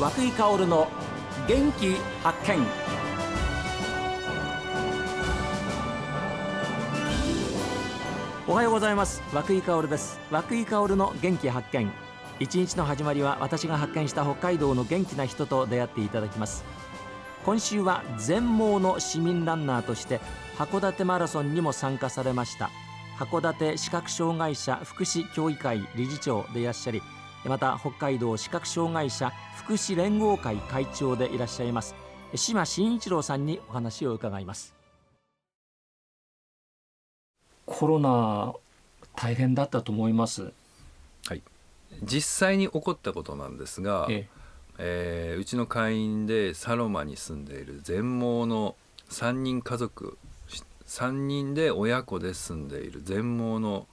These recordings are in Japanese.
和久井薫の元気発見。おはようございます。和久井薫です。和久井薫の元気発見。一日の始まりは私が発見した北海道の元気な人と出会っていただきます。今週は全盲の市民ランナーとして函館マラソンにも参加されました。函館視覚障害者福祉協議会理事長でいらっしゃりまた北海道視覚障害者福祉連合会会長でいらっしゃいます島真一郎さんにお話を伺います。コロナ大変だったと思います？はい。実際に起こったことなんですが、ええ。えー、うちの会員でサロマに住んでいる全盲の3人家族3人で親子で住んでいる全盲の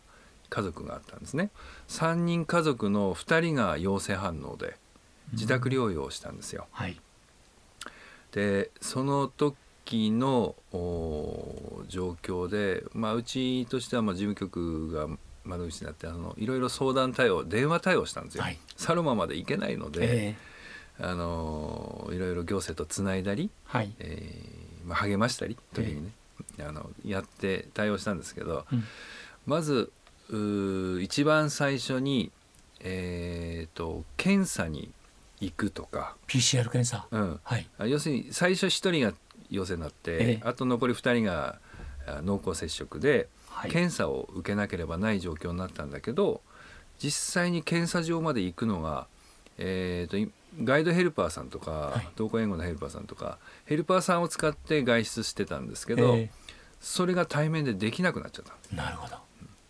家族があったんですね。3人家族の2人が陽性反応で自宅療養をしたんですよ、うん。はい、でその時の状況で、まあ、うちとしてはまあ事務局が窓口になってあのいろいろ相談対応電話対応したんですよ、はい、サロマまで行けないので、えー、あのいろいろ行政とつないだり、はい、えー、まあ、励ましたり時にね、えー、あのやって対応したんですけど、うん、まず一番最初に、えーと、検査に行くとか。PCR 検査、うん。はい、要するに最初1人が陽性になって、えあと残り2人が濃厚接触で、はい、検査を受けなければない状況になったんだけど実際に検査場まで行くのが、えーと、ガイドヘルパーさんとか、はい、同行援護のヘルパーさんとかヘルパーさんを使って外出してたんですけど、え。それが対面でできなくなっちゃった。なるほど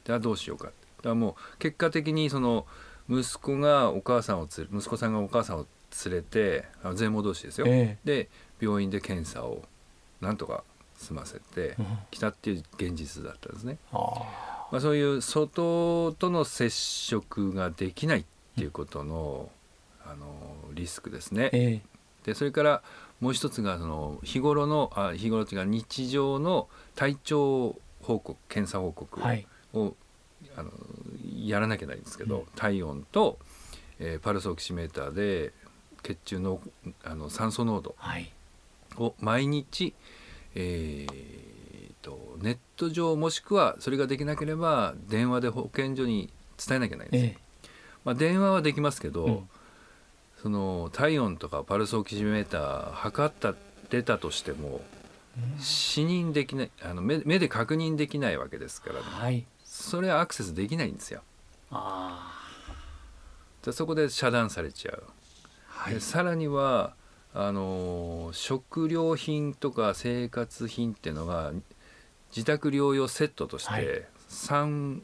じゃあどうしようか。だからもう結果的にその息子がお母さんをつ息子さんがお母さんを連れて全盲同士ですよ、えー、で病院で検査をなんとか済ませてきたっていう現実だったんですね。うん、まあ、そういう外との接触ができないっていうことのうん、あのリスクですね。えー、でそれからもう一つがその日頃のあ日頃というか日常の体調報告検査報告をあのやらなきゃないんですけど、うん、体温と、えー、パルスオキシメーターで血中のあの酸素濃度を毎日、えーと、ネット上もしくはそれができなければ電話で保健所に伝えなきゃいけないんです、ええ、まあ、電話はできますけど、うん、その体温とかパルスオキシメーター測った出たとしても、うん、視認できないあの目目で確認できないわけですからね。はいそれはアクセスできないんですよ。あそこで遮断されちゃう。はい、さらにはあの食料品とか生活品っていうのが自宅療養セットとして3、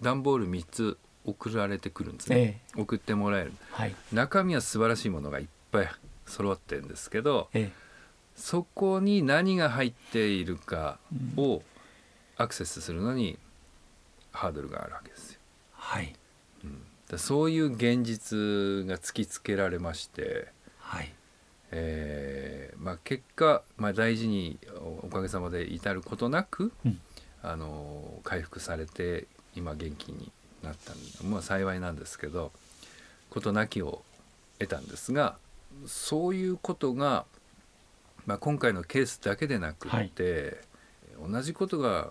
段ボール3つ送られてくるんですね、え送ってもらえる、はい、中身は素晴らしいものがいっぱい揃ってるんですけど、え、そこに何が入っているかをアクセスするのにハードルがあるわけですよ。はい、うん、だそういう現実が突きつけられまして、はい。えーまあ、結果、まあ、大事におかげさまで至ることなく、うん、あの回復されて今元気になったまあ、幸いなんですけど事なきを得たんですがそういうことが、まあ、今回のケースだけでなくて、はい、同じことが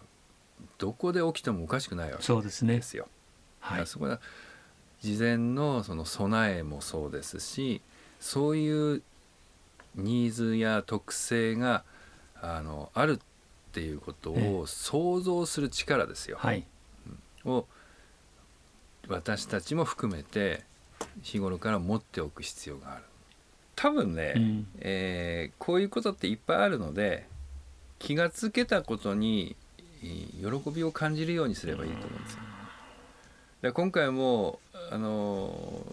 どこで起きてもおかしくないわけですよ。はい、そこは事前のその備えもそうですしそういうニーズや特性があのあるっていうことを想像する力ですよ。はい、を私たちも含めて日頃から持っておく必要がある。多分ね、うん、えー、こういうことっていっぱいあるので気がつけたことに喜びを感じるようにすればいいと思うんですよ。で今回もあの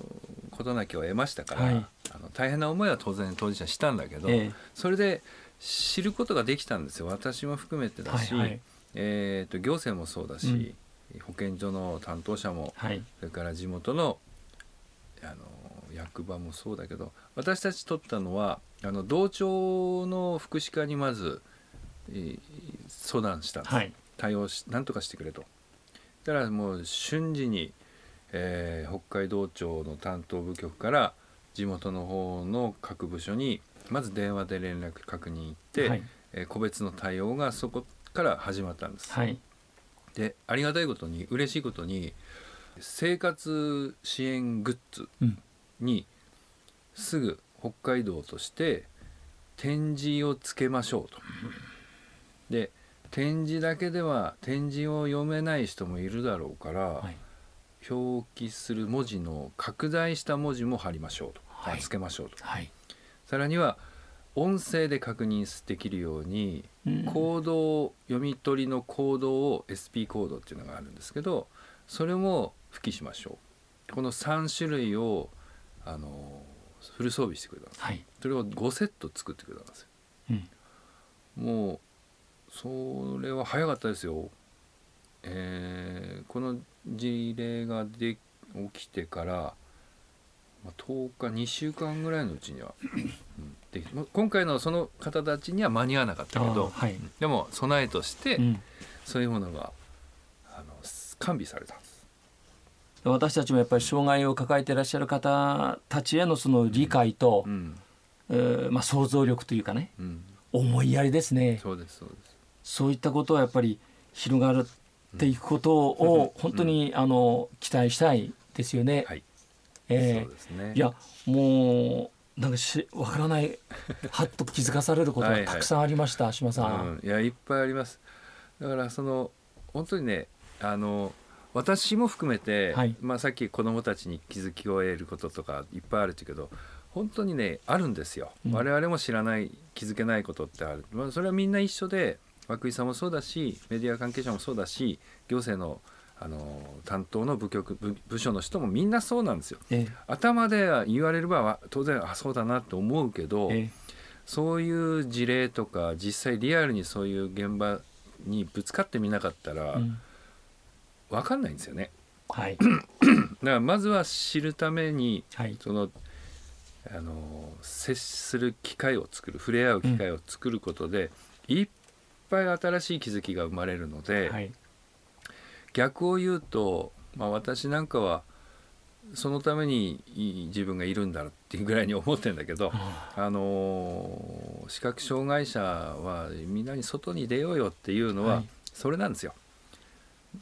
事なきを得ましたから、はい、あの大変な思いは当然当事者したんだけど、えー、それで知ることができたんですよ。私も含めてだし、はいはい、えーと、行政もそうだし、うん、保健所の担当者も、はい、それから地元のあの役場もそうだけど私たち取ったのはあの同庁の福祉課にまず、えー、相談したんです、はい、対応し何とかしてくれとだからもう瞬時に、えー、北海道庁の担当部局から地元の方の各部署にまず電話で連絡確認行って、はい、えー、個別の対応がそこから始まったんです。はい、でありがたいことに嬉しいことに生活支援グッズにすぐ北海道として展示をつけましょうと。で展示だけでは展示を読めない人もいるだろうから、はい、表記する文字の拡大した文字も貼りましょうと、はい、つけましょうと、はい、さらには音声で確認できるように、うん、コードを読み取りのコードを SP コードっていうのがあるんですけどそれも付記しましょう。この3種類をあのフル装備してくれたんです、はい、それを5セット作ってくれたんですよ、うん、もうそれは早かったですよ、えー、この事例がで起きてから、まあ、10日2週間ぐらいのうちには、うん、で今回のその方たちには間に合わなかったけど、はい、でも備えとして、そういうものがあの完備されたんです。私たちもやっぱり障害を抱えていらっしゃる方たちへのその理解と、うん。えー、まあ、想像力というかね、うん、思いやりですね。そうですそうですそういったことはやっぱり広がっていくことを本当に、あの期待したいですよね。はい、えー、ね、いやもうなんかしわからない はっと気づかされることがたくさんありました、はいはい、島さん、うん、いやいっぱいあります。だからその本当にねあの私も含めて、はい、まあ、さっき子どもたちに気づきを得ることとかいっぱいあるって言うけど本当にねあるんですよ、うん、我々も知らない気づけないことってある、まあ、それはみんな一緒で涌井さんもそうだしメディア関係者もそうだし行政のあの担当の部局部部署の人もみんなそうなんですよ。ええ、頭では言われれば当然あそうだなって思うけど、え、そういう事例とか実際リアルにそういう現場にぶつかってみなかったら、うん、分かんないんですよね。はい、だからまずは知るために、はい、そのあの接する機会を作る触れ合う機会を作ることで、うん、一ぱい新しい気づきが生まれるので、はい、逆を言うと、まあ、私なんかはそのために自分がいるんだっていうぐらいに思ってるんだけど、あの視覚障害者はみんなに外に出ようよっていうのはそれなんですよ。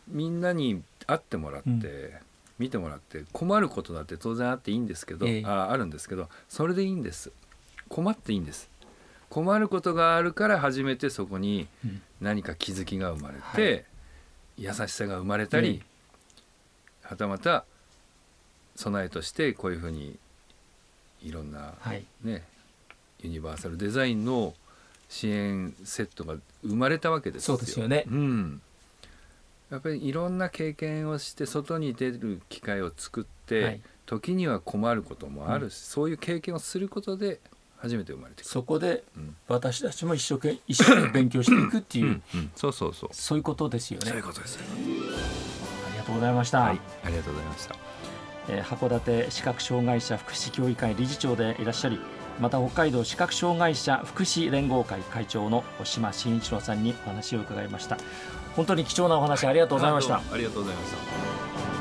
みんなに会ってもらって、うん、見てもらって困ることだって当然あっていいんですけど、え。ああるんですけどそれでいいんです。困っていいんです困ることがあるから初めてそこに何か気づきが生まれて、うんはい、優しさが生まれたり、はたまた備えとしてこういうふうにいろんな、はい、ねユニバーサルデザインの支援セットが生まれたわけですよ。そうですよね、うん、やっぱりいろんな経験をして外に出る機会を作って、はい、時には困ることもあるし、うん、そういう経験をすることで初めて生まれてそこで私たちも一生懸命 一生懸命勉強していくっていう、うんそうそうそう。そういうことですよね。そういうことですありがとうございました、はい、ありがとうございました、えー、函館視覚障害者福祉協議会理事長でいらっしゃりまた北海道視覚障害者福祉連合会会長の島真一郎さんにお話を伺いました。本当に貴重なお話ありがとうございました、ありがとうございました